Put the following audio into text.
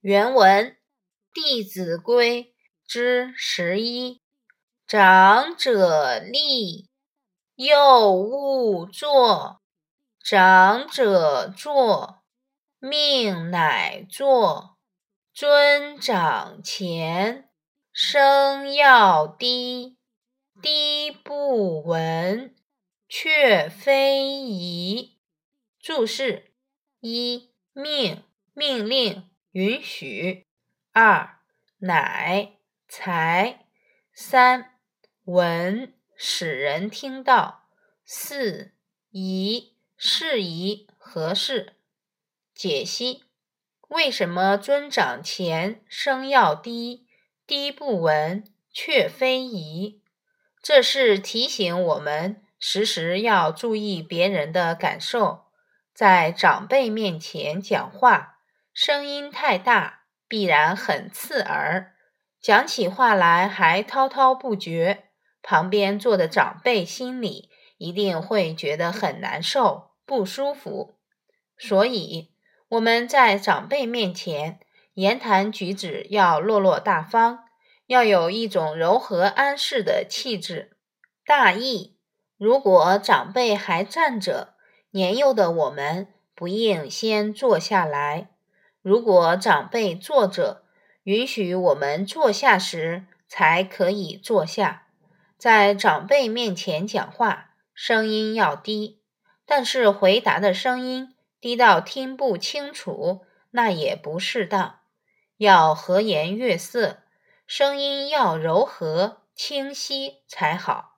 原文《弟子规》之十一：长者立，幼勿坐；长者坐，命乃作。尊长前，声要低，低不闻，却非宜。注释：一、命，命令。允许，二乃才，三闻使人听到，四宜适宜合适。解析：为什么尊长前声要低，低不闻，却非宜？这是提醒我们时时要注意别人的感受，在长辈面前讲话。声音太大，必然很刺耳，讲起话来还滔滔不绝，旁边坐的长辈心里一定会觉得很难受、不舒服。所以我们在长辈面前言谈举止要落落大方，要有一种柔和安适的气质。大意：如果长辈还站着，年幼的我们不应先坐下来。如果长辈坐着，允许我们坐下时才可以坐下。在长辈面前讲话，声音要低，但是回答的声音低到听不清楚，那也不适当。要和颜悦色，声音要柔和清晰才好。